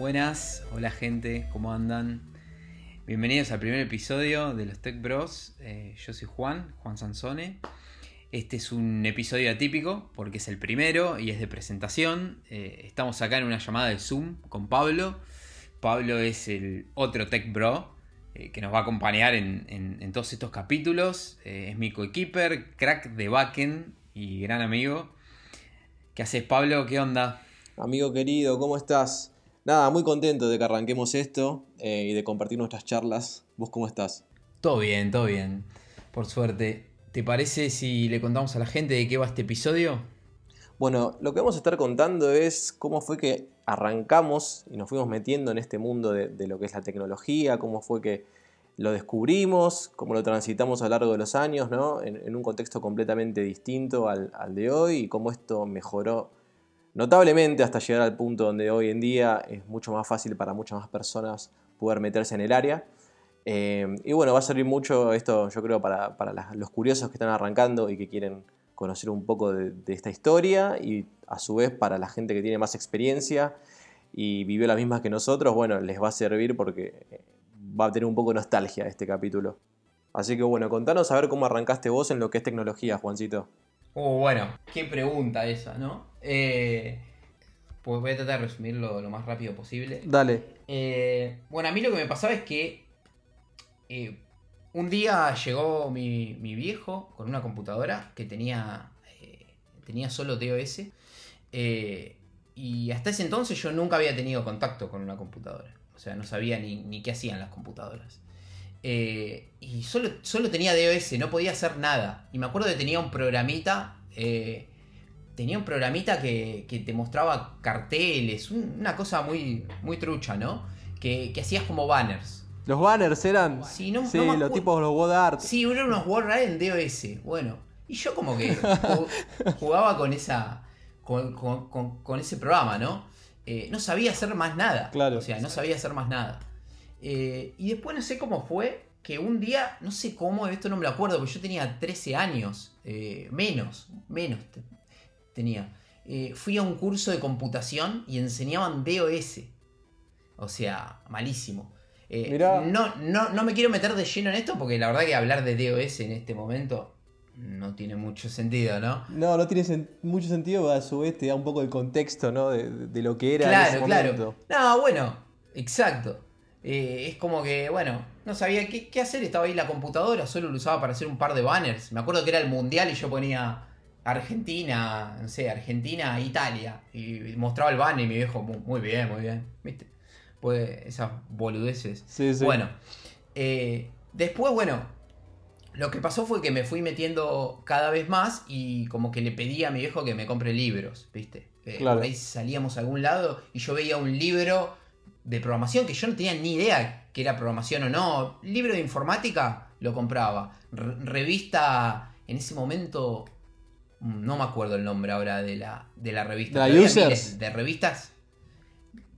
Buenas, hola gente, ¿cómo andan? Bienvenidos al primer episodio de los Tech Bros. Eh, yo soy Juan, Juan Sansone. Este es un episodio atípico porque es el primero y es de presentación. Eh, estamos acá en una llamada de Zoom con Pablo. Pablo es el otro Tech Bro eh, que nos va a acompañar en, todos estos capítulos. es mi coequiper, crack de backend y gran amigo. ¿Qué haces, Pablo? ¿Qué onda? Amigo querido, ¿cómo estás? Nada, muy contento de que arranquemos esto eh, y de compartir nuestras charlas. ¿Vos cómo estás? Todo bien, todo bien. Por suerte. ¿Te parece si le contamos a la gente de qué va este episodio? Bueno, lo que vamos a estar contando es cómo fue que arrancamos y nos fuimos metiendo en este mundo de, lo que es la tecnología, cómo fue que lo descubrimos, cómo lo transitamos a lo largo de los años, ¿no? En, un contexto completamente distinto al, al de hoy y cómo esto mejoró notablemente hasta llegar al punto donde hoy en día es mucho más fácil para muchas más personas poder meterse en el área. Eh, y bueno, va a servir mucho esto, yo creo, para, los curiosos que están arrancando y que quieren conocer un poco de, esta historia y a su vez para la gente que tiene más experiencia y vivió las mismas que nosotros, bueno, les va a servir porque eh, va a tener un poco de nostalgia este capítulo. Así que bueno, contanos a ver cómo arrancaste vos en lo que es tecnología, Juancito. Oh, bueno, qué pregunta esa, ¿no? Eh, pues voy a tratar de resumirlo lo más rápido posible. Dale. Eh, bueno, a mí lo que me pasaba es que eh, un día llegó mi, viejo con una computadora que tenía, tenía solo DOS. y hasta ese entonces yo nunca había tenido contacto con una computadora. O sea, no sabía ni, ni qué hacían las computadoras. Y solo, solo tenía DOS, no podía hacer nada. Y me acuerdo que tenía un programita tenía un programita que, te mostraba carteles, una cosa muy, muy trucha, ¿no? Que, hacías como banners. Los banners eran. Sí, no, sí los tipos los WordArt. Sí, eran unos WordArt en DOS. Bueno, y yo como que jugaba con esa. Con, ese programa, ¿no? Eh, no sabía hacer más nada. Claro. O sea, no sabía hacer más nada. Eh, y después no sé cómo fue que un día, no sé cómo, esto no me lo acuerdo, porque yo tenía 13 años, eh, menos, menos, tenía. Eh, fui a un curso de computación y enseñaban DOS. O sea, malísimo. Eh, no, no, me quiero meter de lleno en esto porque la verdad que hablar de DOS en este momento no tiene mucho sentido, ¿no? No, no tiene mucho sentido, a su vez te da un poco el contexto, ¿no? De, lo que era. Claro, claro. No, bueno, exacto. Eh, es como que, bueno, no sabía qué, qué, hacer, estaba ahí la computadora, solo lo usaba para hacer un par de banners. Me acuerdo que era el mundial y yo ponía Argentina, no sé, Argentina, Italia. Y mostraba el banner y mi viejo, muy, bien, muy bien. ¿Viste? Pues esas boludeces. Sí, sí. Bueno, eh, después, bueno, lo que pasó fue que me fui metiendo cada vez más y como que le pedí a mi viejo que me compre libros, ¿viste? Eh, por ahí salíamos a algún lado y yo veía un libro de programación que yo no tenía ni idea que era programación o no. Libro de informática lo compraba. revista en ese momento no me acuerdo el nombre ahora de la, de la revista. ¿De Users? De revistas.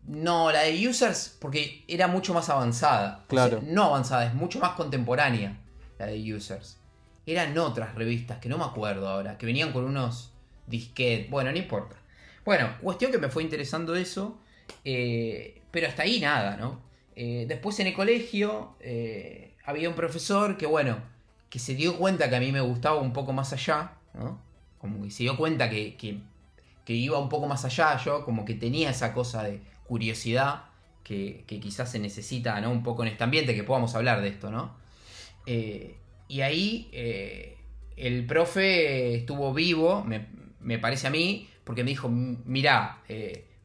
No, la de Users, porque era mucho más avanzada. Claro. no avanzada, es mucho más contemporánea la de Users. Eran otras revistas que no me acuerdo ahora, que venían con unos disquetes. Bueno, no importa. Bueno, cuestión que me fue interesando eso. Eh, pero hasta ahí nada, ¿no? Eh, después en el colegio eh, había un profesor que, bueno, que se dio cuenta que a mí me gustaba un poco más allá, ¿no? como que se dio cuenta que, iba un poco más allá, yo como que tenía esa cosa de curiosidad que, quizás se necesita ¿no? un poco en este ambiente, que podamos hablar de esto, ¿no? Y ahí el profe estuvo vivo, me, parece a mí, porque me dijo, mirá,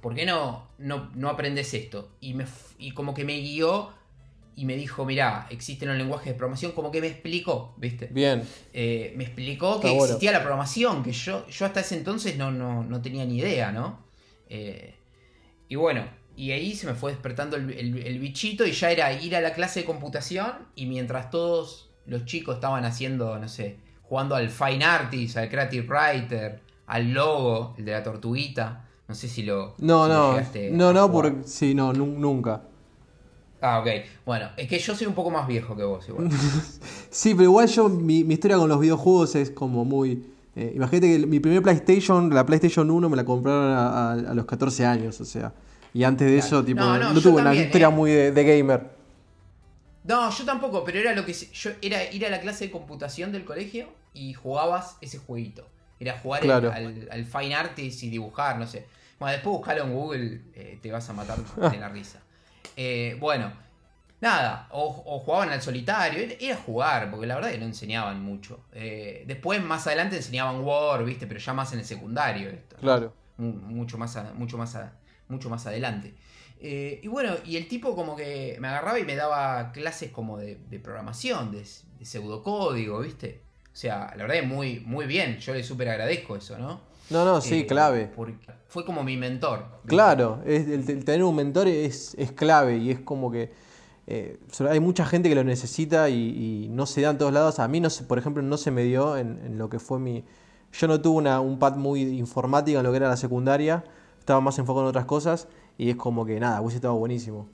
¿por qué no, no, no aprendes esto? Y, me, y como que me guió y me dijo, mira, existen los lenguajes de programación, como que me explicó, ¿viste? Bien. Eh, me explicó que existía la programación, que yo, yo hasta ese entonces no, no, tenía ni idea, ¿no? Eh, y bueno, y ahí se me fue despertando el, bichito y ya era ir a la clase de computación y mientras todos los chicos estaban haciendo, no sé, jugando al Fine Artist, al Creative Writer, al logo, el de la tortuguita, no sé si lo... No, no, no, no, porque sí, no, nunca. Ah, ok. Bueno, es que yo soy un poco más viejo que vos, igual. sí, pero igual yo, mi, historia con los videojuegos es como muy. Eh, imagínate que mi primer PlayStation, la PlayStation 1, me la compraron a, los 14 años, o sea. Y antes de eso, tipo, No, no, no, tuve una también, historia eh. muy de, de gamer. No, yo tampoco, pero era lo que yo era ir a la clase de computación del colegio y jugabas ese jueguito. Era jugar el- al, al Fine Artist y dibujar, no sé. Bueno, después buscarlo en Google, eh, te vas a matar de la risa. Eh, bueno, nada, o, o jugaban al solitario, era, era jugar, porque la verdad que no enseñaban mucho. Eh, después, más adelante, enseñaban War, ¿viste? Pero ya más en el secundario esto. Claro. mu- mucho más, a- mucho más, a- mucho más adelante. Eh, y bueno, y el tipo como que me agarraba y me daba clases como de, de programación, de, de pseudocódigo, ¿viste? O sea, la verdad es muy, muy bien, yo le súper agradezco eso, ¿no? No, no, sí, Eh, clave. fue como mi mentor. Claro, es- el, el tener un mentor es, es clave y es como que eh, hay mucha gente que lo necesita y, y no se da en todos lados. A mí, no se, por ejemplo, no se me dio en, en lo que fue mi... Yo no tuve una, un pad muy informático en lo que era la secundaria, estaba más enfocado en otras cosas y es como que nada, hubiese estado buenísimo.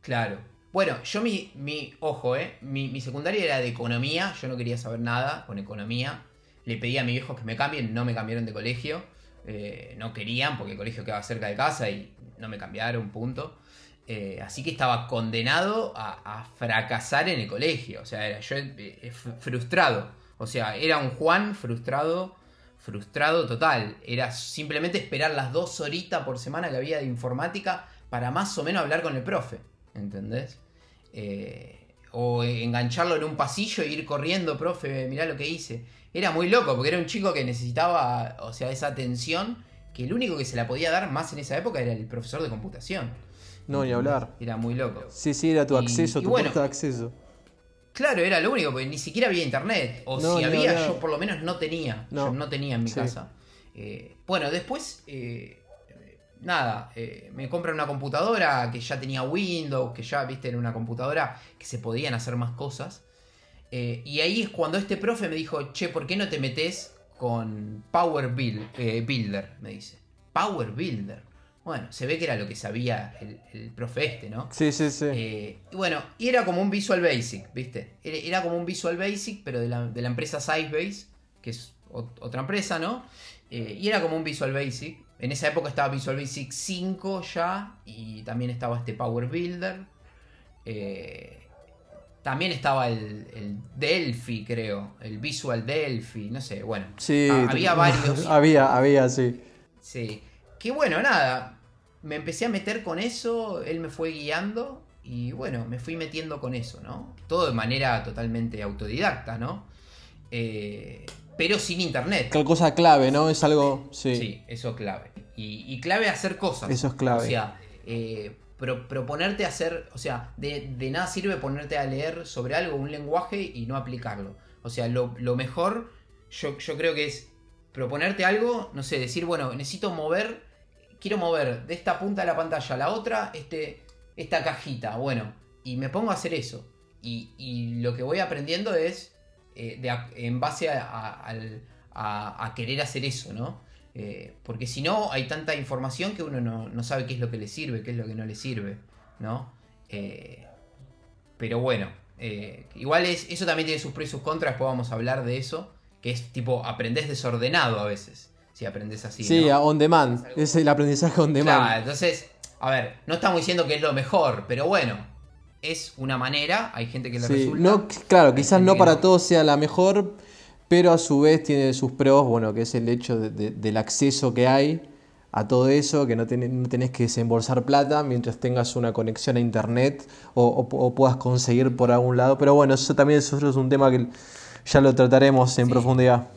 Claro. Bueno, yo mi, mi ojo, ¿eh? Mi, secundaria era de economía, yo no quería saber nada con economía. Le pedí a mis viejos que me cambien, no me cambiaron de colegio. Eh, no querían porque el colegio quedaba cerca de casa y no me cambiaron, punto. Eh, así que estaba condenado a, fracasar en el colegio. O sea, era yo eh, frustrado. O sea, era un Juan frustrado, frustrado total. Era simplemente esperar las dos horitas por semana que había de informática para más o menos hablar con el profe. ¿Entendés? Eh, o engancharlo en un pasillo e ir corriendo, profe, mirá lo que hice. Era muy loco, porque era un chico que necesitaba, o sea, esa atención, que el único que se la podía dar más en esa época era el profesor de computación. No, ni hablar. Era muy loco. Sí, sí, era tu Y- acceso, y tu bueno. puerta de acceso. Claro, era lo único, porque ni siquiera había internet. O No, si había, hablar. yo por lo menos no tenía. No. Yo no tenía en mi Sí. casa. Eh, bueno, después, eh, nada, eh, me compran una computadora que ya tenía Windows, que ya, viste, era una computadora que se podían hacer más cosas. Eh, y ahí es cuando este profe me dijo, che, ¿por qué no te metes con Power Build- eh, Builder? Me dice. Power Builder. Bueno, se ve que era lo que sabía el, el profe este, ¿no? Sí, sí, sí. Eh, y bueno, y era como un Visual Basic, ¿viste? Era, era como un Visual Basic, pero de la, de la empresa Sitebase, que es ot- otra empresa, ¿no? Y era como un Visual Basic. En esa época estaba Visual Basic 5 ya, y también estaba este Power Builder. Eh, también estaba el, el Delphi, creo, el Visual Delphi, no sé, bueno. sí, había varios. había, había, sí. Sí. Que bueno, nada. Me empecé a meter con eso, él me fue guiando y bueno, me fui metiendo con eso, ¿no? Todo de manera totalmente autodidacta, ¿no? Eh, pero sin internet. Tal cosa clave, ¿no? Es algo. Sí. Sí, eso clave. Y, y clave hacer cosas. Eso es clave. O sea, eh, pro- proponerte hacer, o sea, de, de nada sirve ponerte a leer sobre algo, un lenguaje y no aplicarlo. O sea, lo, lo mejor yo, yo creo que es proponerte algo, no sé, decir, bueno, necesito mover, quiero mover de esta punta de la pantalla a la otra este, esta cajita, bueno, y me pongo a hacer eso. Y, y lo que voy aprendiendo es eh, de en base a, a- al- a- a querer hacer eso, ¿no? Eh, porque si no, hay tanta información que uno no, no sabe qué es lo que le sirve, qué es lo que no le sirve, ¿no? Eh, pero bueno, igual es, eso también tiene sus pros y sus contras, después vamos a hablar de eso, que es tipo, aprendés desordenado a veces, si aprendes así. Sí, on demand. Es el aprendizaje on demand. Claro, entonces, a ver, no estamos diciendo que es lo mejor, pero bueno, es una manera, hay gente que le Sí, resulta. no, claro, quizás no para todos sea la mejor, pero a su vez tiene sus pros, bueno, que es el hecho de- de- del acceso que hay a todo eso, que no, tenés, no tenés que desembolsar plata mientras tengas una conexión a internet o, o- o puedas conseguir por algún lado. Pero bueno, eso también eso es un tema que ya lo trataremos en Sí. profundidad.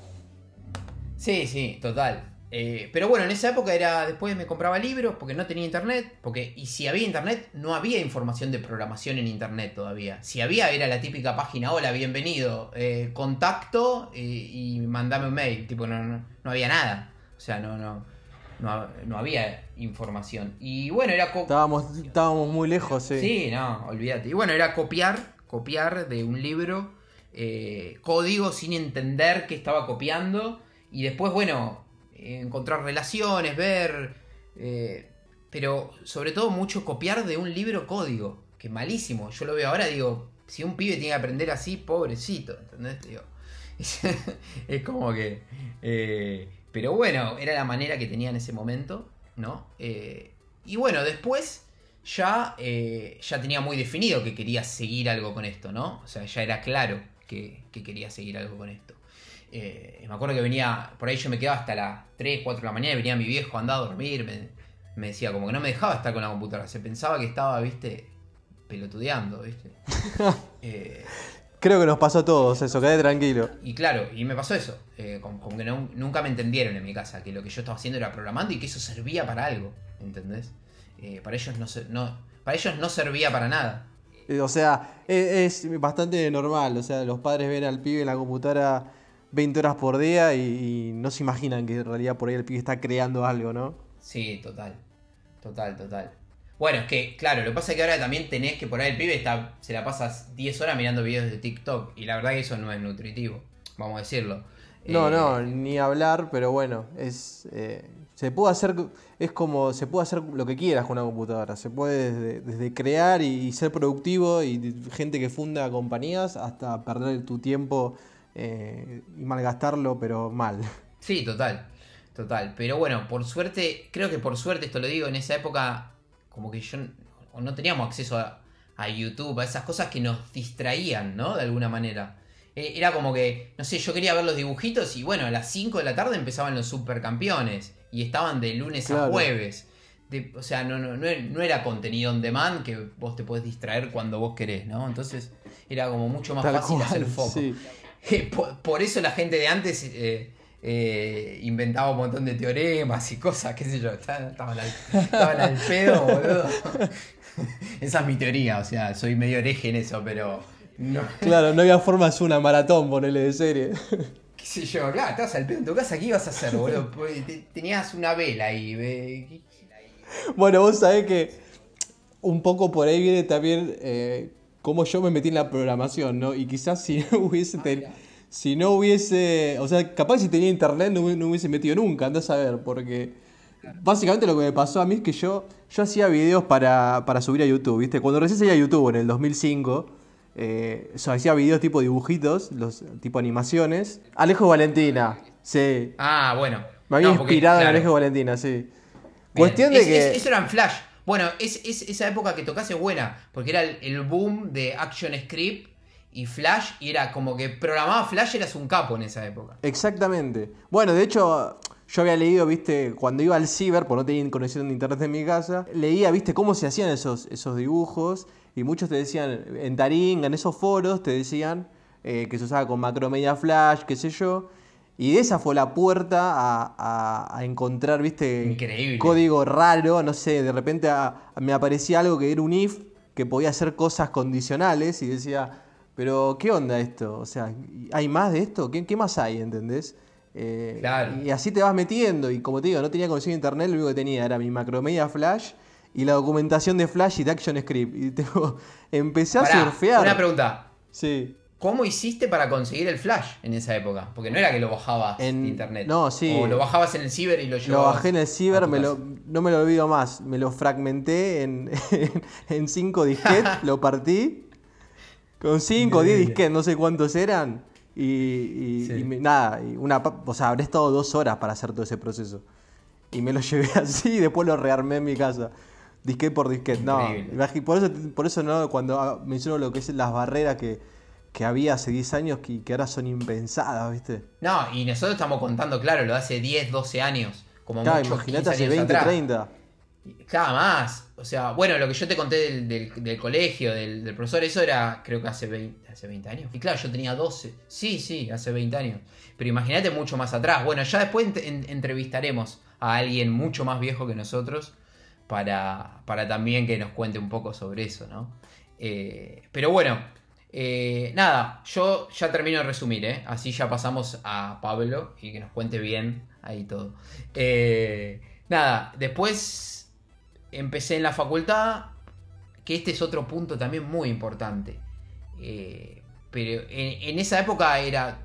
Sí, sí, total. Eh, pero bueno, en esa época era. Después me compraba libros porque no tenía internet. Porque, y si había internet, no había información de programación en internet todavía. Si había, era la típica página: Hola, bienvenido, eh, contacto eh, y mandame un mail. Tipo, no, no, no había nada. O sea, no, no, no, no había información. Y bueno, era. Estábamos, estábamos muy lejos, sí. Sí, no, olvídate. Y bueno, era copiar, copiar de un libro eh, código sin entender qué estaba copiando. Y después, bueno, encontrar relaciones, ver. eh, pero sobre todo mucho copiar de un libro código. Que malísimo. Yo lo veo ahora, digo, si un pibe tiene que aprender así, pobrecito, ¿entendés? Digo, es como que... eh, pero bueno, era la manera que tenía en ese momento, ¿no? Eh, y bueno, después ya, eh, ya tenía muy definido que quería seguir algo con esto, ¿no? O sea, ya era claro que quería seguir algo con esto. Eh, me acuerdo que venía, por ahí yo me quedaba hasta las 3, 4 de la mañana y venía mi viejo, andaba a dormir, me, me decía, como que no me dejaba estar con la computadora, se pensaba que estaba, viste, pelotudeando, viste. Eh, Creo que nos pasó a todos eso, quedé tranquilo. Y claro, y me pasó eso, eh, como, como que no- nunca me entendieron en mi casa, que lo que yo estaba haciendo era programando y que eso servía para algo, ¿entendés? Para, ellos no, no, para ellos no servía para nada. O sea, e- es, bastante normal. O sea, los padres ven al pibe en la computadora 20 horas por día y, y no se imaginan que en realidad por ahí el pibe está creando algo, ¿no? Sí, total. Total, total. Bueno, es que, claro, lo que pasa es que ahora también tenés que por ahí el pibe está, se la pasas 10 horas mirando videos de TikTok. Y la verdad que eso no es nutritivo, vamos a decirlo. No, Eh, no, ni hablar, pero bueno, es eh, se puede hacer es como se puede hacer lo que quieras con una computadora, se puede desde, desde crear y, ser productivo y gente que funda compañías hasta perder tu tiempo eh, y malgastarlo, pero mal. Sí, total. Total. Pero bueno, por suerte, creo que por suerte esto lo digo, en esa época como que yo no teníamos acceso a, a YouTube, a esas cosas que nos distraían, ¿no? De alguna manera. Eh, Era como que, no sé, yo quería ver los dibujitos y bueno, a las 5 de la tarde empezaban los supercampeones y estaban de lunes a jueves. De- o sea, no, no, no, era- no era contenido on demand que vos te podés distraer cuando vos querés, ¿no? Entonces era como mucho más Tal fácil cual, hacer foco. sí. por, por eso la gente de antes eh, eh, inventaba un montón de teoremas y cosas, qué sé yo, estaban, al, estaban al pedo, boludo. Esa es mi teoría, o sea, soy medio hereje en eso, pero no, Claro, no había forma de hacer una maratón, ponele de serie. qué sé yo, claro, estabas al pedo en tu casa, ¿qué ibas a hacer, boludo? Pues, te- tenías una vela ahí, ve, Bueno, vos sabés que un poco por ahí viene también eh, cómo yo me metí en la programación, ¿no? Y quizás si no hubiese ten- si no hubiese, o sea, capaz si tenía internet no, hubi- no hubiese metido nunca, andás a ver, porque básicamente lo que me pasó a mí es que yo, yo hacía videos para, para subir a YouTube, ¿viste? Cuando recién salía YouTube en el 2005, eh, yo hacía videos tipo dibujitos, los tipo animaciones. Alejo Valentina, sí. Ah, bueno. Me había No, porque, inspirado en Alejo Valentina, sí. bien. Cuestión de Es- que... es- eso era en Flash. Bueno, es, es- esa época que tocas es buena, porque era el, el boom de Action Script y Flash, y era como que programaba Flash, eras un capo en esa época. Exactamente. Bueno, de hecho, yo había leído, viste, cuando iba al ciber, por no tener conexión de internet en mi casa, leía, viste, cómo se hacían esos, esos dibujos. Y muchos te decían, en Taringa, en esos foros, te decían eh, que se usaba con Macromedia Flash, qué sé yo. Y esa fue la puerta a, a- a encontrar, viste, Increíble. código raro. No sé, de repente a- me aparecía algo que era un if, que podía hacer cosas condicionales. Y decía, pero ¿qué onda esto? O sea, ¿hay más de esto? ¿Qué, qué más hay? ¿Entendés? Eh, Claro. Y así te vas metiendo. Y como te digo, no tenía conexión a internet, lo único que tenía era mi Macromedia Flash y la documentación de Flash y de ActionScript. Y tengo, empecé a Pará, surfear. Una pregunta. Sí. ¿Cómo hiciste para conseguir el Flash en esa época? Porque no era que lo bajabas En- internet. no, sí. O lo bajabas en el ciber y lo Lo llevabas. bajé en el ciber, me lo, no me lo olvido más. Me lo fragmenté en, en cinco disquetes, lo partí. Con cinco o diez disquetes, no sé cuántos eran. Y, y- Sí. y me- nada, y una, pa- o sea, habré estado dos horas para hacer todo ese proceso. Y me lo llevé así y después lo rearmé en mi casa. Disquete por disquete. No, por eso, por eso no, cuando ah, menciono lo que es las barreras que, que había hace 10 años que, que ahora son impensadas, ¿viste? No, y nosotros estamos contando, claro, lo de hace 10, 12 años. Como Claro, imagínate 15 hace años 20, atrás. 30. Cada más. O sea, bueno, lo que yo te conté del, del- del colegio, del, del profesor, eso era creo que hace 20, hace 20 años. Y claro, yo tenía 12. Sí, sí, hace 20 años. Pero imagínate mucho más atrás. Bueno, ya después ent- en- entrevistaremos a alguien mucho más viejo que nosotros para, para también que nos cuente un poco sobre eso, ¿no? Eh, pero bueno, eh, nada, yo ya termino de resumir, ¿eh? Así ya pasamos a Pablo y que nos cuente bien ahí todo. Eh, nada, después empecé en la facultad, que este es otro punto también muy importante. Pero en, esa época era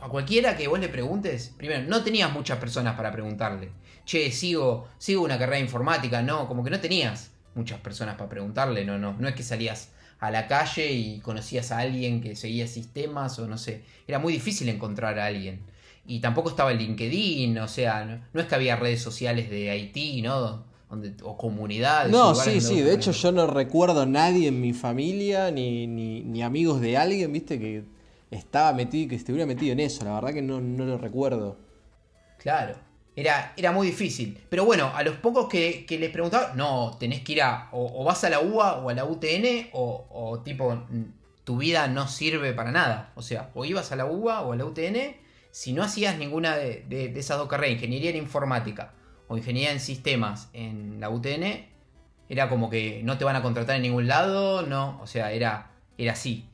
a cualquiera que vos le preguntes, primero, no tenías muchas personas para preguntarle. Che, sigo, sigo una carrera informática, no, como que no tenías muchas personas para preguntarle, no, no, no es que salías a la calle y conocías a alguien que seguía sistemas o no sé, era muy difícil encontrar a alguien. Y tampoco estaba el LinkedIn, o sea, no, no es que había redes sociales de Haití, ¿no? donde, o comunidades. No, sí, sí. De hecho, yo no recuerdo a nadie en mi familia ni, ni, ni amigos de alguien, viste, que estaba metido, que estuviera metido en eso. La verdad que no, no lo recuerdo. Claro. Era, era muy difícil. Pero bueno, a los pocos que, les preguntaba, no, tenés que ir a. O, vas a la UA o a la UTN, o, tipo, mm, tu vida no sirve para nada. O sea, o ibas a la UA o a la UTN, si no hacías ninguna de, de- de esas dos carreras, ingeniería en informática o ingeniería en sistemas en la UTN, era como que no te van a contratar en ningún lado, no, o sea, era, era así.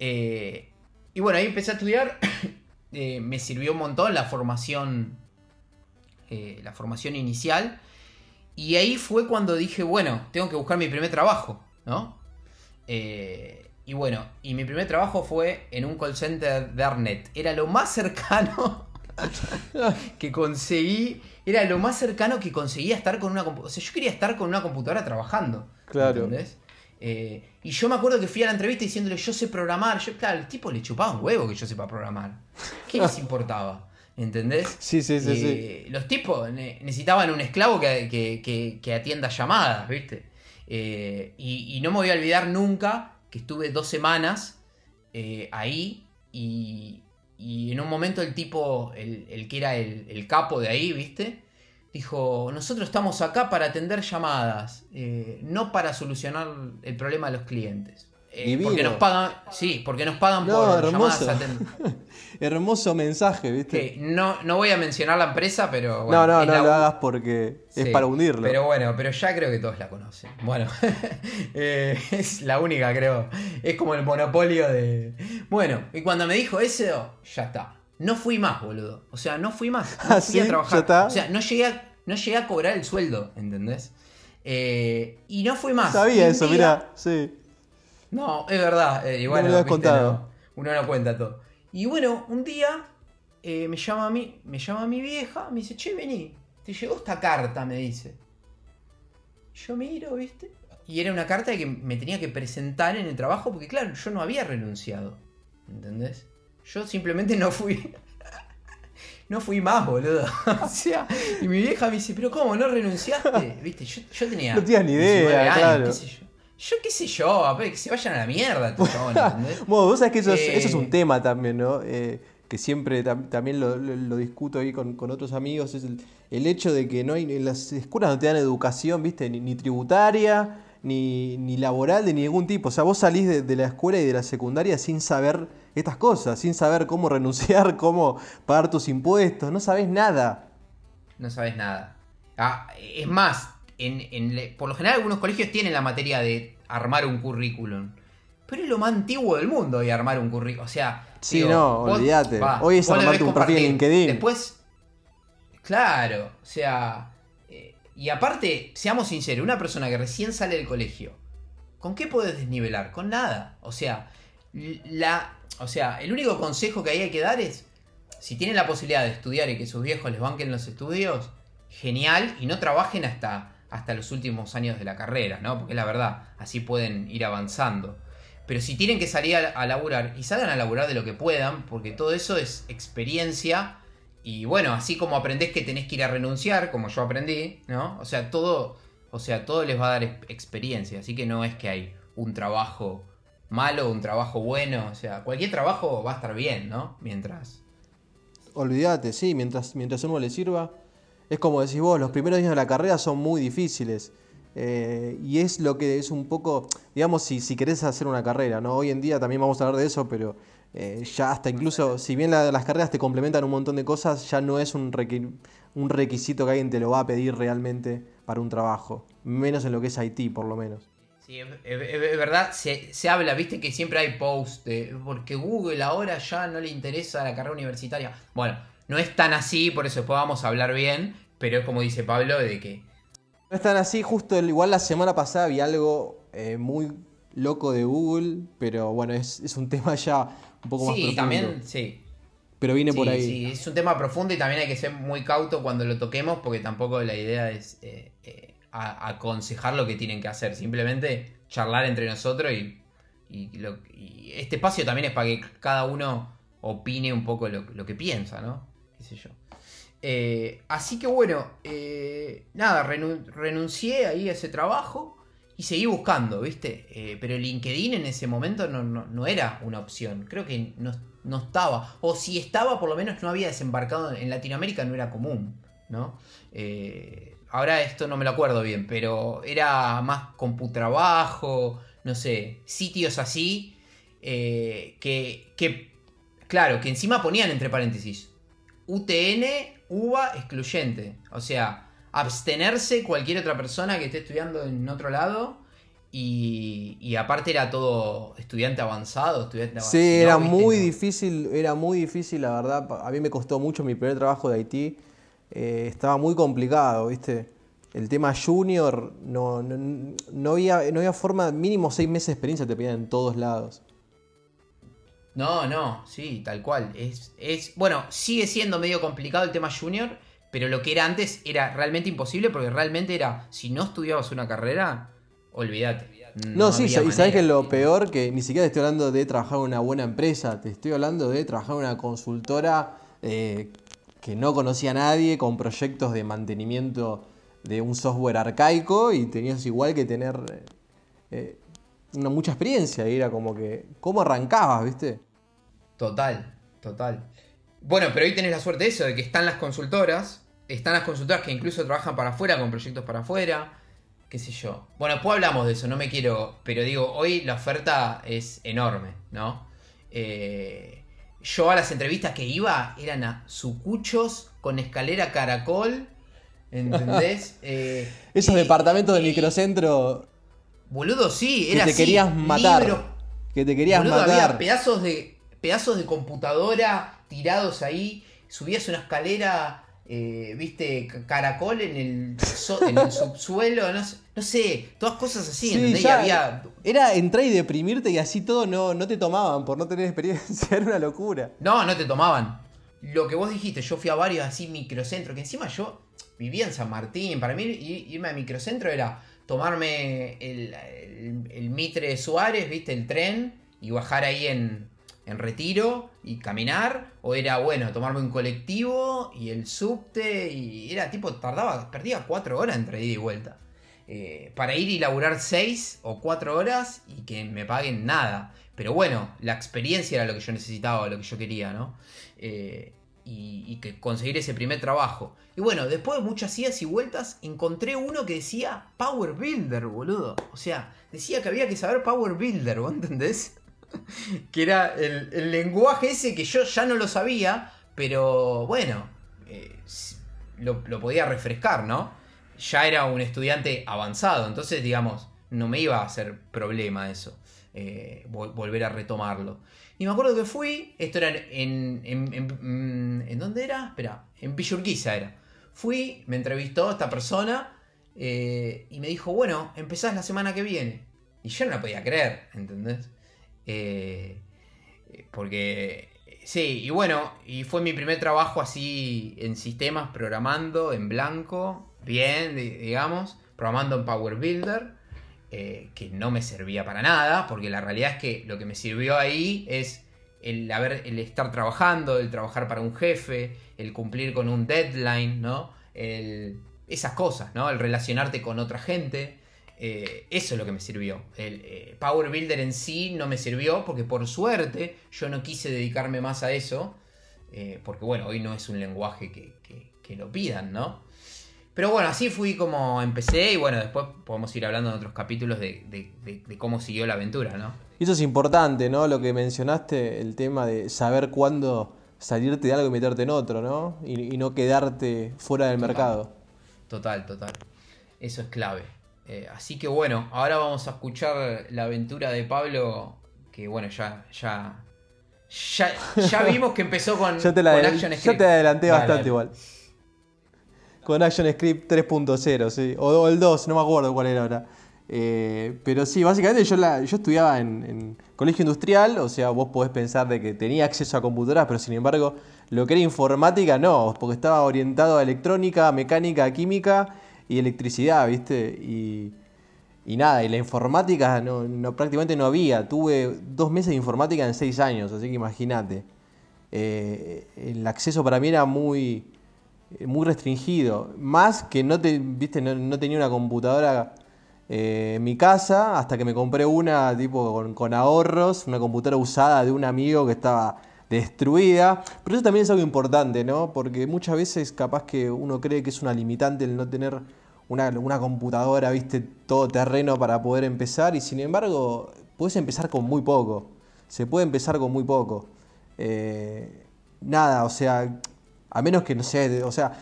Eh, y bueno, ahí empecé a estudiar, eh, me sirvió un montón la formación, eh, la formación inicial, y ahí fue cuando dije, bueno, tengo que buscar mi primer trabajo, ¿no? Eh, y bueno, y mi primer trabajo fue en un call center de Arnet. Era lo más cercano que conseguí. Era lo más cercano que conseguía estar con una computadora. O sea, yo quería estar con una computadora trabajando. Claro. ¿Entendés? Eh, y yo me acuerdo que fui a la entrevista diciéndole yo sé programar. Yo, claro, el tipo le chupaba un huevo que yo sepa programar. ¿Qué les importaba? ¿Entendés? Sí, sí, sí, sí. Los tipos ne- necesitaban un esclavo que, que- que- que atienda llamadas, ¿viste? Eh, y, y no me voy a olvidar nunca que estuve dos semanas eh, ahí y, y en un momento el tipo, el, el que era el, el capo de ahí, ¿viste? Dijo, nosotros estamos acá para atender llamadas, eh, no para solucionar el problema de los clientes. Eh, porque nos pagan, sí, porque nos pagan No, por hermoso. llamadas Hermoso mensaje, viste. que no, no voy a mencionar la empresa, pero no, bueno, no, no la lo hagas porque es para hundirlo. Pero bueno, pero ya creo que todos la conocen. Bueno, eh, es la única, creo. Es como el monopolio de. Bueno, y cuando me dijo eso, ya está. No fui más, boludo. O sea, no fui más. No Ah, fui ¿sí? a trabajar. ¿Ya está? O sea, no llegué a, no llegué a cobrar el sueldo, ¿entendés? Eh, y no fui más. Sabía un eso, mira, sí. No, es verdad. eh, No me lo contado. no, uno no cuenta todo. Y bueno, un día eh, me llama a mí, me llama mi vieja, me dice, che, vení, te llegó esta carta, me dice. Yo miro, ¿viste? Y era una carta que me tenía que presentar en el trabajo porque, claro, yo no había renunciado. ¿Entendés? Yo simplemente no fui. No fui más, boludo. o sea, y mi vieja me dice, pero ¿cómo? ¿No renunciaste? ¿Viste? Yo, yo tenía. No tenías ni 19 idea, años, claro. qué sé yo. Yo qué sé yo, a ver, que se vayan a la mierda. Bueno, vos sabés que eso es, Eh, eso es un tema también, ¿no? Eh, que siempre tam- también lo, lo- lo discuto ahí con, con otros amigos, es el, el hecho de que no hay, en las escuelas no te dan educación, ¿viste? Ni, ni tributaria, ni, ni laboral, de ningún tipo. O sea, vos salís de, de la escuela y de la secundaria sin saber estas cosas, sin saber cómo renunciar, cómo pagar tus impuestos, no sabés nada. No sabes nada. Ah, es más, en, en le- por lo general algunos colegios tienen la materia de armar un currículum. Pero es lo más antiguo del mundo y armar un currículum. O sea, Sí, no, vos- olvídate. Hoy es armarte un perfil en. LinkedIn. Después, claro, o sea, eh, y aparte, seamos sinceros, una persona que recién sale del colegio, ¿con qué puedes desnivelar? Con nada. O sea, la, o sea, el único consejo que ahí hay que dar es, si tienen la posibilidad de estudiar y que sus viejos les banquen los estudios, genial, y no trabajen hasta, hasta los últimos años de la carrera, ¿no? Porque es la verdad, así pueden ir avanzando. Pero si tienen que salir a, a laburar, y salgan a laburar de lo que puedan, porque todo eso es experiencia. Y bueno, así como aprendés que tenés que ir a renunciar, como yo aprendí, ¿no? O sea, todo, o sea, todo les va a dar ex- experiencia. Así que no es que hay un trabajo malo, un trabajo bueno. O sea, cualquier trabajo va a estar bien, ¿no? Mientras. Olvídate, sí, mientras, mientras uno le sirva. Es como decís vos, los primeros días de la carrera son muy difíciles. Eh, y es lo que es un poco, digamos, si, si querés hacer una carrera, ¿no? Hoy en día también vamos a hablar de eso, pero eh, ya hasta incluso, si bien la- las carreras te complementan un montón de cosas, ya no es un, un requisito que alguien te lo va a pedir realmente para un trabajo. Menos en lo que es IT, por lo menos. Sí, es, es- es verdad, se, se habla, viste que siempre hay posts de porque Google ahora ya no le interesa la carrera universitaria. Bueno, no es tan así, por eso después vamos a hablar bien, pero es como dice Pablo, de que No están así, justo igual la semana pasada vi algo eh, muy loco de Google, pero bueno, es, es un tema ya un poco más sí, profundo. también, sí. Pero viene Sí, por ahí. sí, es un tema profundo y también hay que ser muy cauto cuando lo toquemos porque tampoco la idea es eh, eh, a- aconsejar lo que tienen que hacer, simplemente charlar entre nosotros y, y lo- y este espacio también es para que cada uno opine un poco lo, lo que piensa, ¿no? Eh, así que bueno, eh, nada, renuncié ahí a ese trabajo y seguí buscando, ¿viste? Eh, pero LinkedIn en ese momento no, era una opción. Creo que no, estaba. O si estaba, por lo menos no había desembarcado en Latinoamérica, no era común, ¿no? ahora esto no me lo acuerdo bien, pero era más computrabajo, no sé, sitios así, que, claro, que encima ponían entre paréntesis UTN, UBA excluyente. O sea, abstenerse cualquier otra persona que esté estudiando en otro lado. Y, aparte era todo estudiante avanzado, estudiante Sí, era muy difícil, era muy difícil, la verdad. A mí me costó mucho mi primer trabajo de Haití. Eh, estaba muy complicado, ¿viste? El tema junior, no, no, había, no había forma, mínimo seis meses de experiencia te pedían en todos lados. No, no, sí, tal cual. Es, es, bueno, sigue siendo medio complicado el tema junior, pero lo que era antes era realmente imposible porque realmente era, si no estudiabas una carrera, olvídate. No, sí, y sabes que lo peor que ni siquiera te estoy hablando de trabajar en una buena empresa, te estoy hablando de trabajar en una consultora eh, que no conocía a nadie, con proyectos de mantenimiento de un software arcaico y tenías igual que tener eh, una mucha experiencia y era como que, ¿cómo arrancabas, viste? Total, total. Bueno, pero hoy tenés la suerte de eso, de que están las consultoras, están las consultoras que incluso trabajan para afuera, con proyectos para afuera, qué sé yo. Bueno, después hablamos de eso, no me quiero, pero digo, hoy la oferta es enorme, ¿no? Eh, yo a las entrevistas que iba eran a sucuchos con escalera caracol, ¿entendés? Eh, Esos departamentos de microcentro Boludo, sí, era que te querías matar. Que te querías matar. Había pedazos de, pedazos de computadora tirados ahí. Subías una escalera, eh, viste, caracol en el, en el subsuelo. No, sé, todas cosas así. Era entrar y deprimirte y así todo no, no te tomaban por no tener experiencia. Era una locura. No, no te tomaban. Lo que vos dijiste, yo fui a varios así microcentros, que encima yo vivía en San Martín. Para mí irme a microcentro era tomarme el, el, Mitre Suárez, ¿viste? El tren y bajar ahí en, en retiro y caminar. O era, bueno, tomarme un colectivo y el subte. Y era tipo, tardaba, perdía cuatro horas entre ida y vuelta. Eh, para ir y laburar seis o cuatro horas y que me paguen nada. Pero bueno, la experiencia era lo que yo necesitaba, lo que yo quería, ¿no? Eh, y, que conseguir ese primer trabajo. Y bueno, después de muchas idas y vueltas, encontré uno que decía Power Builder, boludo. O sea, decía que había que saber Power Builder, ¿vos entendés? que era el, lenguaje ese que yo ya no lo sabía, pero bueno, eh, lo, podía refrescar, ¿no? Ya era un estudiante avanzado, entonces, digamos, no me iba a hacer problema eso, eh, volver a retomarlo. Y me acuerdo que fui, esto era en. ¿En, en, en dónde era? Espera, en Pillurquiza era. Fui, me entrevistó esta persona eh, y me dijo, bueno, empezás la semana que viene. Y yo no la podía creer, ¿entendés? Eh, porque. Sí, y bueno, y fue mi primer trabajo así en sistemas, programando en blanco, bien, digamos, programando en Power Builder. Eh, que no me servía para nada, porque la realidad es que lo que me sirvió ahí es el, haber, el estar trabajando, el trabajar para un jefe, el cumplir con un deadline, ¿no? esas cosas, ¿no? El relacionarte con otra gente. Eh, eso es lo que me sirvió. El eh, Power Builder en sí no me sirvió porque por suerte yo no quise dedicarme más a eso. porque bueno, hoy no es un lenguaje que, que lo pidan, ¿no? Pero bueno, así fui como empecé y bueno, después podemos ir hablando en otros capítulos de, cómo siguió la aventura, ¿no? Y eso es importante, ¿no? Lo que mencionaste, el tema de saber cuándo salirte de algo y meterte en otro, ¿no? Y, no quedarte fuera del mercado. Total, total. Eso es clave. Eh, así que bueno, ahora vamos a escuchar la aventura de Pablo, que bueno, ya, ya, ya, vimos que empezó con, yo te la Action Yo te adelanté bastante igual. Con ActionScript 3.0, sí. O, el 2, no me acuerdo cuál era ahora. Eh, pero sí, básicamente yo, la, yo estudiaba en, colegio industrial, o sea, vos podés pensar de que tenía acceso a computadoras, pero sin embargo, lo que era informática no, porque estaba orientado a electrónica, mecánica, química y electricidad, ¿viste? Y, nada, y la informática no, prácticamente no había. Tuve dos meses de informática en seis años, así que imagínate. Eh, el acceso para mí era muy muy restringido. Más que no, te, viste, no, tenía una computadora eh, en mi casa hasta que me compré una tipo con, ahorros, una computadora usada de un amigo que estaba destruida. Pero eso también es algo importante, ¿no? Porque muchas veces capaz que uno cree que es una limitante el no tener una, una computadora, viste, todo terreno para poder empezar y sin embargo puedes empezar con muy poco. Se puede empezar con muy poco. Eh, nada, o sea, a menos que, no sé, o sea,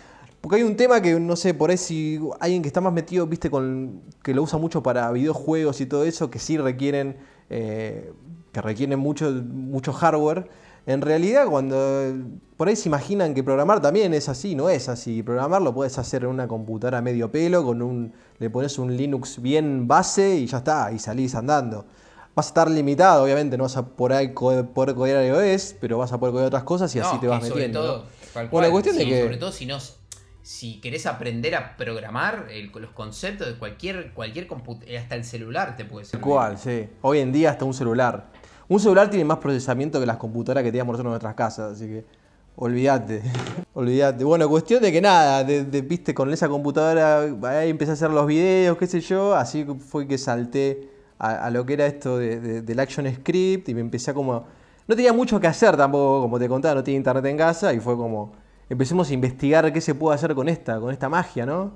porque hay un tema que, no sé, por ahí si alguien que está más metido, viste, con que lo usa mucho para videojuegos y todo eso, que sí requieren, eh, que requieren mucho, mucho hardware. En realidad, cuando por ahí se imaginan que programar también es así, no es así. Programar lo puedes hacer en una computadora medio pelo, con un, le pones un Linux bien base y ya está, y salís andando. Vas a estar limitado, obviamente, no vas a por ahí poder codear iOS, pero vas a poder codear otras cosas y así te vas metiendo. Todo, bueno, la cuestión de que. Sobre todo si no. Si querés aprender a programar los conceptos de cualquier, cualquier computadora, hasta el celular te puede servir. Cual, sí. Hoy en día hasta un celular. Un celular tiene más procesamiento que las computadoras que teníamos nosotros en nuestras casas, así que olvídate, olvídate. Bueno, cuestión de que nada, de, viste con esa computadora, ahí empecé a hacer los videos, qué sé yo, así fue que salté a, lo que era esto de, del Action Script y me empecé a como... No tenía mucho que hacer tampoco, como te contaba, no tenía internet en casa y fue como... Empecemos a investigar qué se puede hacer con esta, con esta magia, ¿no?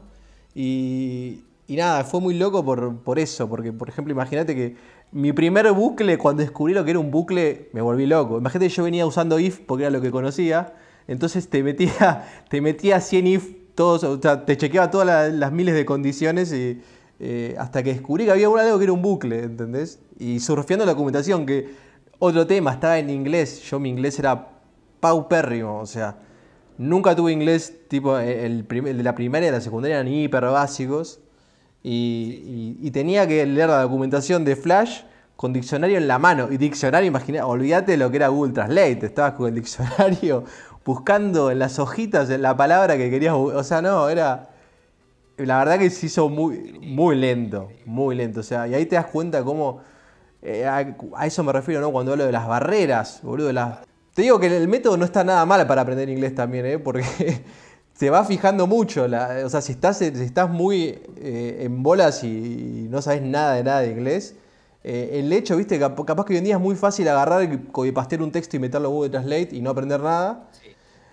Y, y nada, fue muy loco por, por eso, porque por ejemplo, imagínate que mi primer bucle, cuando descubrí lo que era un bucle, me volví loco. Imagínate que yo venía usando if porque era lo que conocía, entonces te metía, te metía 100 if, todos, o sea, te chequeaba todas las miles de condiciones y, eh, hasta que descubrí que había algo que era un bucle, ¿entendés? Y surfeando la documentación, que otro tema, estaba en inglés, yo mi inglés era paupérrimo, o sea, nunca tuve inglés tipo el, de la primaria y la secundaria eran hiper básicos, y, tenía que leer la documentación de Flash con diccionario en la mano, y diccionario, imagina, olvídate lo que era Google Translate, estabas con el diccionario buscando en las hojitas la palabra que querías, o sea, no, era la verdad que se hizo muy, muy lento, muy lento. O sea, y ahí te das cuenta cómo. Eh, a, eso me refiero, ¿no? Cuando hablo de las barreras, boludo. Las... Te digo que el método no está nada mal para aprender inglés también, ¿eh? Porque se va fijando mucho. o sea, si estás, muy eh, en bolas y, no sabes nada de nada de inglés, eh, el hecho, viste, capaz que hoy en día es muy fácil agarrar y pastear un texto y meterlo en Google Translate y no aprender nada.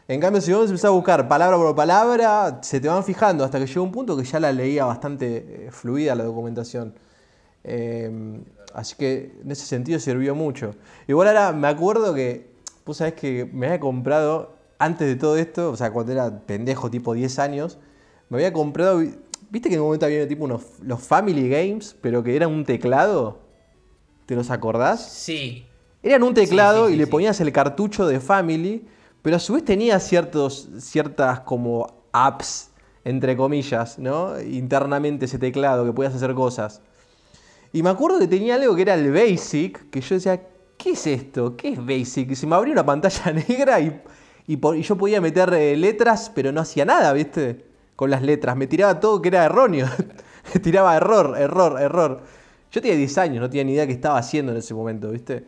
En cambio, si vos empezás a buscar palabra por palabra, se te van fijando hasta que llega un punto que ya la leía bastante eh, fluida la documentación. Así que en ese sentido sirvió mucho. Igual ahora me acuerdo que, vos sabés que me había comprado, antes de todo esto, o sea, cuando era pendejo, tipo 10 años, me había comprado, viste que en un momento había tipo unos, los Family Games, pero que eran un teclado. ¿Te los acordás? Sí. Eran un teclado y le ponías el cartucho de Family pero a su vez tenía ciertos, ciertas como apps, entre comillas, ¿no? Internamente ese teclado que podías hacer cosas. Y me acuerdo que tenía algo que era el Basic, que yo decía, ¿qué es esto? ¿Qué es Basic? Y se me abrió una pantalla negra y, yo podía meter eh, letras, pero no hacía nada, ¿viste? Con las letras. Me tiraba todo que era erróneo. me tiraba error, error, error. Yo tenía 10 años, no tenía ni idea qué estaba haciendo en ese momento, ¿viste?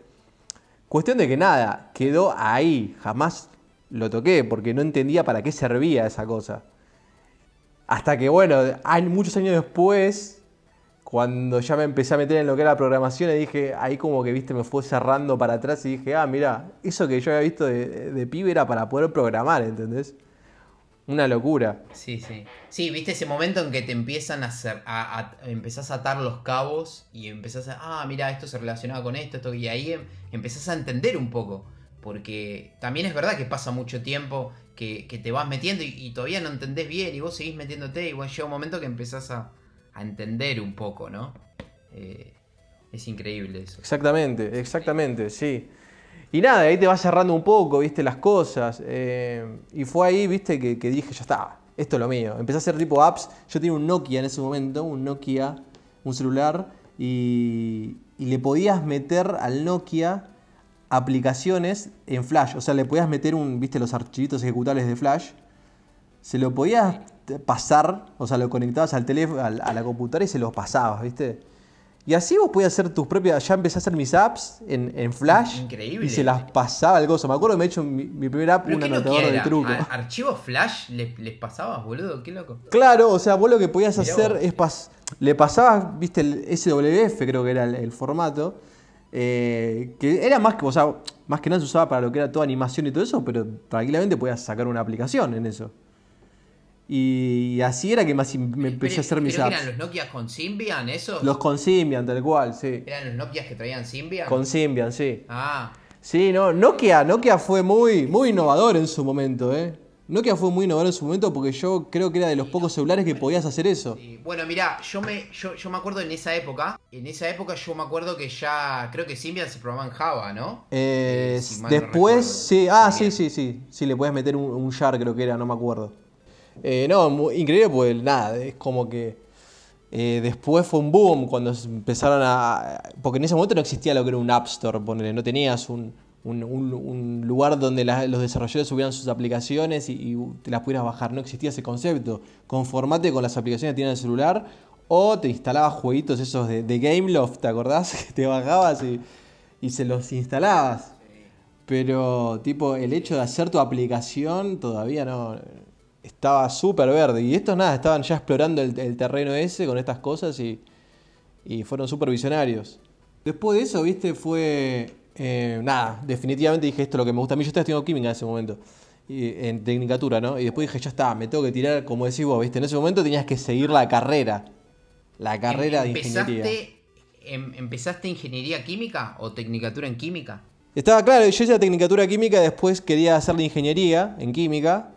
Cuestión de que nada, quedó ahí. Jamás lo toqué porque no entendía para qué servía esa cosa. Hasta que, bueno, muchos años después, cuando ya me empecé a meter en lo que era la programación, y dije, ahí como que, viste, me fue cerrando para atrás y dije, ah, mira, eso que yo había visto de, de pibe era para poder programar, ¿entendés? Una locura. Sí, sí. Sí, viste ese momento en que te empiezan a hacer, empezás a atar los cabos y empezás a, ah, mira, esto se relacionaba con esto, esto, y ahí em, empezás a entender un poco porque también es verdad que pasa mucho tiempo que, te vas metiendo y, todavía no entendés bien y vos seguís metiéndote y bueno, llega un momento que empezás a, entender un poco, ¿no? Eh, es increíble eso. Exactamente, exactamente, sí. Y nada, ahí te vas cerrando un poco, viste, las cosas. Eh, y fue ahí, viste, que, dije, ya está, esto es lo mío. Empecé a hacer tipo apps. Yo tenía un Nokia en ese momento, un Nokia, un celular, y, y le podías meter al Nokia aplicaciones en Flash. O sea, le podías meter un, viste, los archivitos ejecutables de Flash. Se lo podías pasar, o sea, lo conectabas al teléfono, a la computadora y se los pasabas, ¿viste? Y así vos podías hacer tus propias. Ya empecé a hacer mis apps en, en Flash. Increíble. Y se las pasaba al gozo. Me acuerdo que me he hecho mi, mi primer app, ¿Pero un no anotador de truco. ¿A- ¿Archivos Flash les, les pasabas, boludo? Qué loco. Claro, o sea, vos lo que podías Mirá hacer vos. es pas le pasabas, viste, el SWF creo que era el, el formato, eh, que era más que, o sea, más que nada se usaba para lo que era toda animación y todo eso, pero tranquilamente podías sacar una aplicación en eso. Y así era que más me empecé a hacer mis apps. eran los Nokia con Symbian, esos. Los con Symbian, tal cual, sí. ¿Eran los Nokia que traían Symbian? Con Symbian, sí. Ah, Sí, no, Nokia, Nokia fue muy, muy innovador en su momento, ¿eh? Nokia fue muy innovador en su momento porque yo creo que era de los pocos celulares que podías hacer eso. sí. Bueno, mirá, yo me, yo, yo me acuerdo en esa época. En esa época yo me acuerdo que ya. Creo que Symbian se programaba en Java, ¿no? Eh, Eh, si mal no después, sí, ah, sí, sí, sí, sí, le puedes meter un, un jar, creo que era, no me acuerdo. Eh, no, increíble, pues nada, es como que eh, después fue un boom cuando empezaron a... Porque en ese momento no existía lo que era un App Store, ponele, no tenías un, un- un- un lugar donde la- los desarrolladores subieran sus aplicaciones y, y te las pudieras bajar, no existía ese concepto. Conformate con las aplicaciones que tiene el celular o te instalabas jueguitos esos de, de Gameloft, ¿te acordás? Que te bajabas y, y se los instalabas. Pero, tipo, el hecho de hacer tu aplicación todavía no. Estaba súper verde. Y estos, nada, estaban ya explorando el, el terreno ese con estas cosas y, y fueron súper visionarios. Después de eso, viste, fue. eh, nada, definitivamente dije esto es lo que me gusta. A mí yo estaba estudiando química en ese momento. y- en tecnicatura, ¿no? Y después dije, ya está, me tengo que tirar, como decís vos, viste. En ese momento tenías que seguir la carrera. La carrera de ingeniería. ¿Empezaste, em- ¿Empezaste ingeniería química o tecnicatura en química? Estaba claro, yo hice tecnicatura química, después quería hacer la ingeniería en química.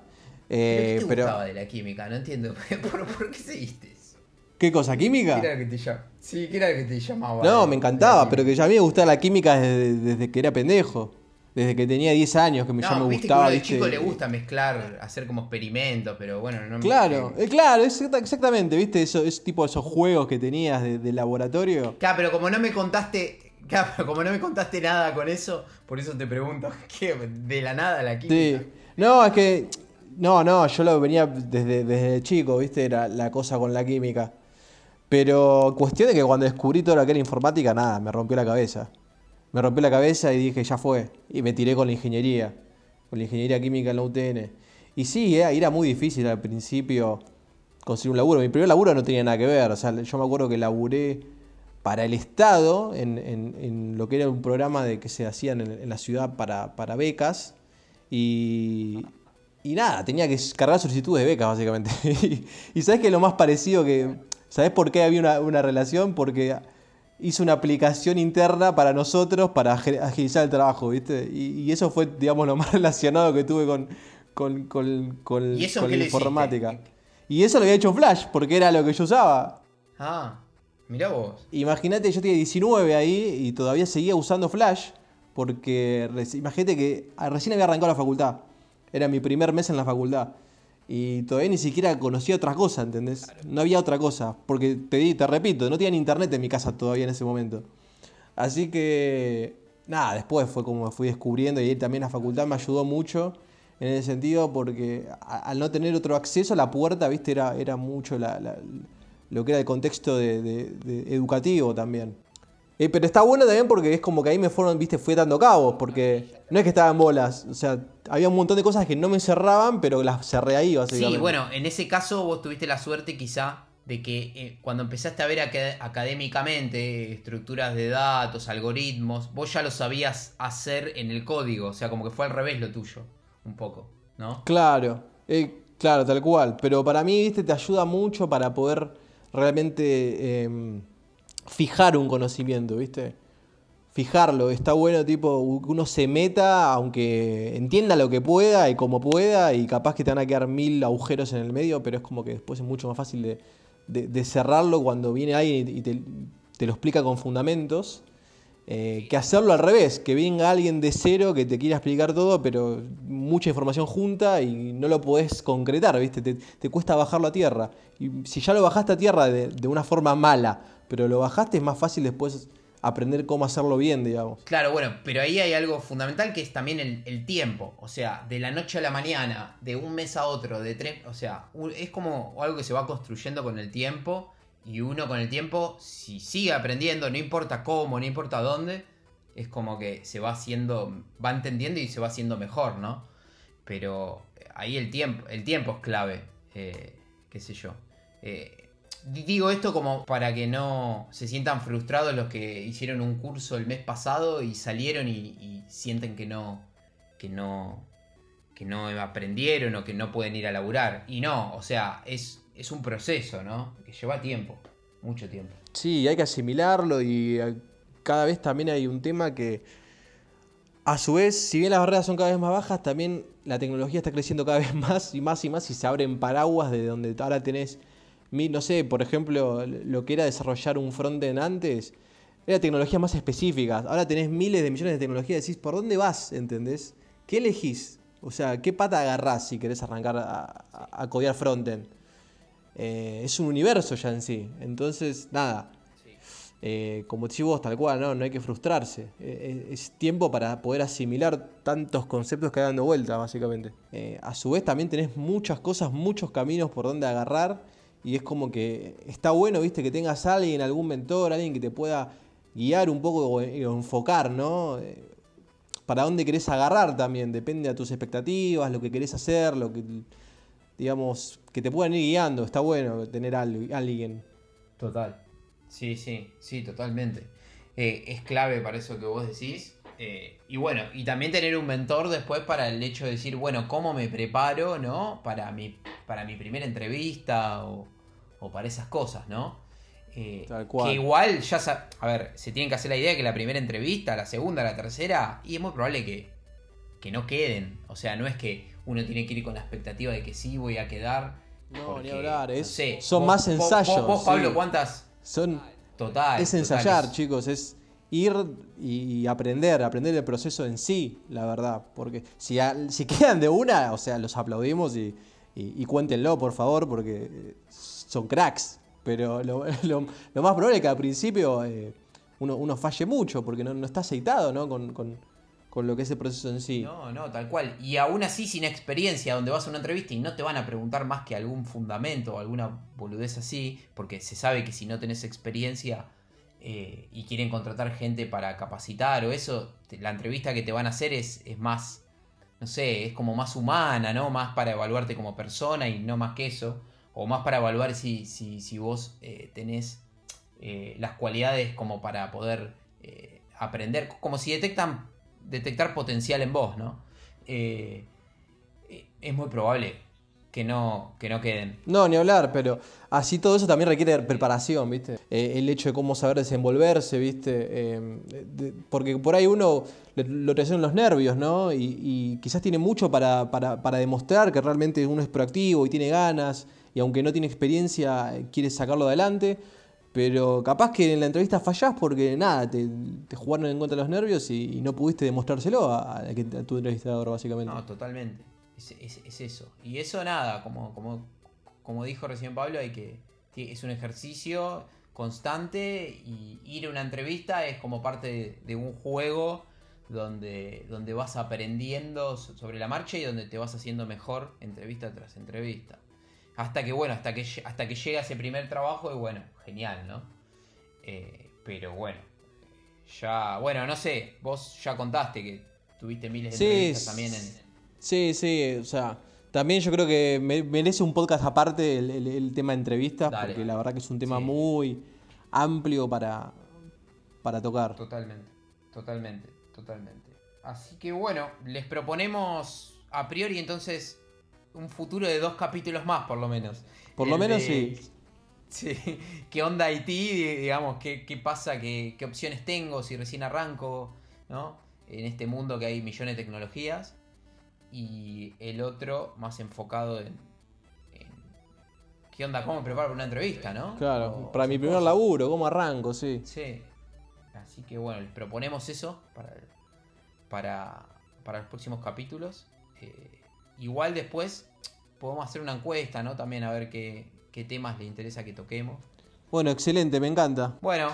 ¿Pero eh, ¿Qué te pero, gustaba de la química? No entiendo. ¿Por, por qué seguiste eso? ¿Qué cosa? ¿Química? ¿Qué era lo que te? Sí, ¿qué era lo que te llamaba? No, me encantaba, pero que ya a mí me gustaba la química desde, desde que era pendejo. Desde que tenía 10 años que me- ya me viste gustaba. que ¿viste? chico le gusta mezclar, hacer como experimentos, pero bueno, no me- Claro, eh, claro, exacta- exactamente, ¿viste? Eso, es tipo esos juegos que tenías de, de laboratorio. Claro, pero como no me contaste. Claro, pero como no me contaste nada con eso, por eso te pregunto, ¿qué? ¿De la nada la química? Sí. No, es que. No, no, yo lo venía desde, desde chico, ¿viste? Era la cosa con la química. Pero cuestión de que cuando descubrí todo lo que era informática, nada, me rompió la cabeza. Me rompió la cabeza y dije, ya fue. Y me tiré con la ingeniería. Con la ingeniería química en la UTN. Y sí, eh, era muy difícil al principio conseguir un laburo. Mi primer laburo no tenía nada que ver. O sea, yo me acuerdo que laburé para el Estado en, en- lo que era un programa de que se hacían en, en la ciudad para, para becas. Y, y nada, tenía que cargar solicitudes de becas, básicamente. y, y sabes que lo más parecido que. ¿Sabes por qué había una, una relación? Porque hice una aplicación interna para nosotros para ag- agilizar el trabajo, ¿viste? Y, y eso fue, digamos, lo más relacionado que tuve con, con, con, con- ¿Y eso en con la hiciste? informática. Y eso lo había hecho Flash, porque era lo que yo usaba. Ah, mirá vos. Imagínate, yo tenía 19 ahí y todavía seguía usando Flash, porque imagínate que ah, recién había arrancado la facultad. Era mi primer mes en la facultad. Y todavía ni siquiera conocía otras cosas, ¿entendés? No había otra cosa. Porque te, di- te repito, no tenía ni internet en mi casa todavía en ese momento. Así que, nada, después fue como me fui descubriendo y también la facultad me ayudó mucho en ese sentido porque a- al no tener otro acceso a la puerta, viste, era, era mucho la- la- lo que era el contexto de, de- de educativo también. Eh, pero está bueno también porque es como que ahí me fueron, viste, fui dando cabos, porque no es que estaba en bolas, o sea, había un montón de cosas que no me cerraban, pero las cerré ahí, básicamente. Sí, bueno, en ese caso vos tuviste la suerte quizá de que eh, cuando empezaste a ver aca- académicamente estructuras de datos, algoritmos, vos ya lo sabías hacer en el código, o sea, como que fue al revés lo tuyo, un poco, ¿no? Claro, eh, claro, tal cual. Pero para mí, viste, te ayuda mucho para poder realmente em, fijar un conocimiento, viste. Fijarlo, está bueno, tipo, uno se meta, aunque entienda lo que pueda y como pueda, y capaz que te van a quedar mil agujeros en el medio, pero es como que después es mucho más fácil de, cerrarlo cuando viene alguien y te, lo explica con fundamentos. Eh, que hacerlo al revés, que venga alguien de cero que te quiera explicar todo, pero mucha información junta y no lo podés concretar, ¿viste? Te, cuesta bajarlo a tierra. Y si ya lo bajaste a tierra de una forma mala, pero lo bajaste, es más fácil después aprender cómo hacerlo bien, digamos. Claro, bueno, pero ahí hay algo fundamental que es también el, tiempo. O sea, de la noche a la mañana, de un mes a otro, de tres. O sea, es como algo que se va construyendo con el tiempo y uno con el tiempo, si sigue aprendiendo, no importa cómo, no importa dónde, es como que se va haciendo, va entendiendo y se va haciendo mejor, ¿no? Pero ahí el tiempo, el tiempo es clave, eh, qué sé yo. Eh, digo esto como para que no se sientan frustrados los que hicieron un curso el mes pasado y salieron y, sienten que no, que no, que no aprendieron o que no pueden ir a laburar. Y no, o sea, es, es un proceso, ¿no? Que lleva tiempo, mucho tiempo. Sí, hay que asimilarlo y eh, cada vez también hay un tema que, a su vez, si bien las barreras son cada vez más bajas, también la tecnología está creciendo cada vez más y más y más y se abren paraguas de donde ahora tenés, no sé, por ejemplo, lo que era desarrollar un frontend antes, era tecnología más específica. Ahora tenés miles de millones de tecnologías decís, ¿por dónde vas? ¿Entendés? ¿Qué elegís? O sea, ¿qué pata agarrás si querés arrancar a, a, codear frontend? Eh, es un universo ya en sí. Entonces, nada. Eh, como decís vos, tal cual, ¿no? no hay que frustrarse. Eh, es tiempo para poder asimilar tantos conceptos que hay dando vuelta, básicamente. a su vez, también tenés muchas cosas, muchos caminos por donde agarrar. Y es como que está bueno, viste, que tengas a alguien, algún mentor, alguien que te pueda guiar un poco o enfocar, ¿no? para dónde querés agarrar también, depende de tus expectativas, lo que querés hacer, lo que, digamos, que te puedan ir guiando, está bueno tener a alguien. Total. Sí, sí, sí, totalmente. Eh, es clave para eso que vos decís. Eh, y bueno, y también tener un mentor después para el hecho de decir, bueno, ¿cómo me preparo, no? Para mi, para mi primera entrevista o, o para esas cosas, ¿no? Eh, que igual ya, a ver, se tienen que hacer la idea que la primera entrevista, la segunda, la tercera, y es muy probable que, que no queden. O sea, no es que uno tiene que ir con la expectativa de que sí voy a quedar. No, ni hablar, es, son más ensayos. Vos, Pablo, ¿cuántas? Son, total. Es ensayar, chicos, es ir y aprender, aprender el proceso en sí, la verdad. Porque si, si quedan de una, o sea, los aplaudimos y, y cuéntenlo, por favor, porque son cracks. Pero lo, más probable es que al principio eh, uno, falle mucho porque no, está aceitado ¿no? Con, lo que es el proceso en sí. No, no, tal cual. Y aún así, sin experiencia, donde vas a una entrevista y no te van a preguntar más que algún fundamento o alguna boludez así, porque se sabe que si no tenés experiencia eh, y quieren contratar gente para capacitar o eso, la entrevista que te van a hacer es, es más, no sé, es como más humana, ¿no? Más para evaluarte como persona y no más que eso o más para evaluar si, si, vos eh, tenés eh, las cualidades como para poder aprender, como si detectan detectar potencial en vos, ¿no? es muy probable que no, que no queden. No, ni hablar, pero así todo eso también requiere preparación, ¿viste? el hecho de cómo saber desenvolverse, ¿viste? porque por ahí uno lo en los nervios, ¿no? Y, quizás tiene mucho para, para, para demostrar que realmente uno es proactivo y tiene ganas y aunque no tiene experiencia, quiere sacarlo adelante. Pero capaz que en la entrevista fallás porque nada, te, jugaron en contra de los nervios y, no pudiste demostrárselo a, tu entrevistador, básicamente. No, totalmente. Es, eso. Y eso nada, como, como, como dijo recién Pablo, hay que. Es un ejercicio constante y ir a una entrevista es como parte de, un juego donde, donde vas aprendiendo sobre la marcha y donde te vas haciendo mejor entrevista tras entrevista. Hasta que, bueno, hasta que, hasta que llega ese primer trabajo y bueno, genial, ¿no? Eh, pero bueno, ya, bueno, no sé, vos ya contaste que tuviste miles de entrevistas también en... Sí, sí, o sea, también yo creo que merece un podcast aparte el, tema de entrevistas, porque la verdad que es un tema muy amplio para, para tocar. Totalmente, totalmente, totalmente. Así que bueno, les proponemos a priori entonces un futuro de dos capítulos más, por lo menos. Por lo menos sí. Sí, ¿qué onda Haití? Digamos, ¿qué, qué pasa? ¿Qué, ¿Qué, opciones tengo si recién arranco? ¿No? En este mundo que hay millones de tecnologías. Y el otro más enfocado en, ¿qué onda? ¿Cómo me preparo para una entrevista, no? Claro, para mi primer laburo, ¿cómo arranco? Sí. Sí. Así que bueno, proponemos eso para, para, para los próximos capítulos. Eh, Igual después podemos hacer una encuesta, ¿no? También a ver qué, temas le interesa que toquemos. Bueno, excelente, me encanta. Bueno,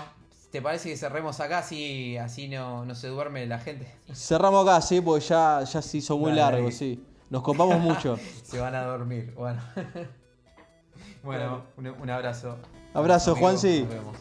¿te parece que cerremos acá así, así no, se duerme la gente? Cerramos acá, sí, porque ya, ya se hizo muy largo, sí. Nos copamos mucho. se van a dormir, bueno. bueno, un abrazo. Abrazo, Amigos, Juansi. nos vemos.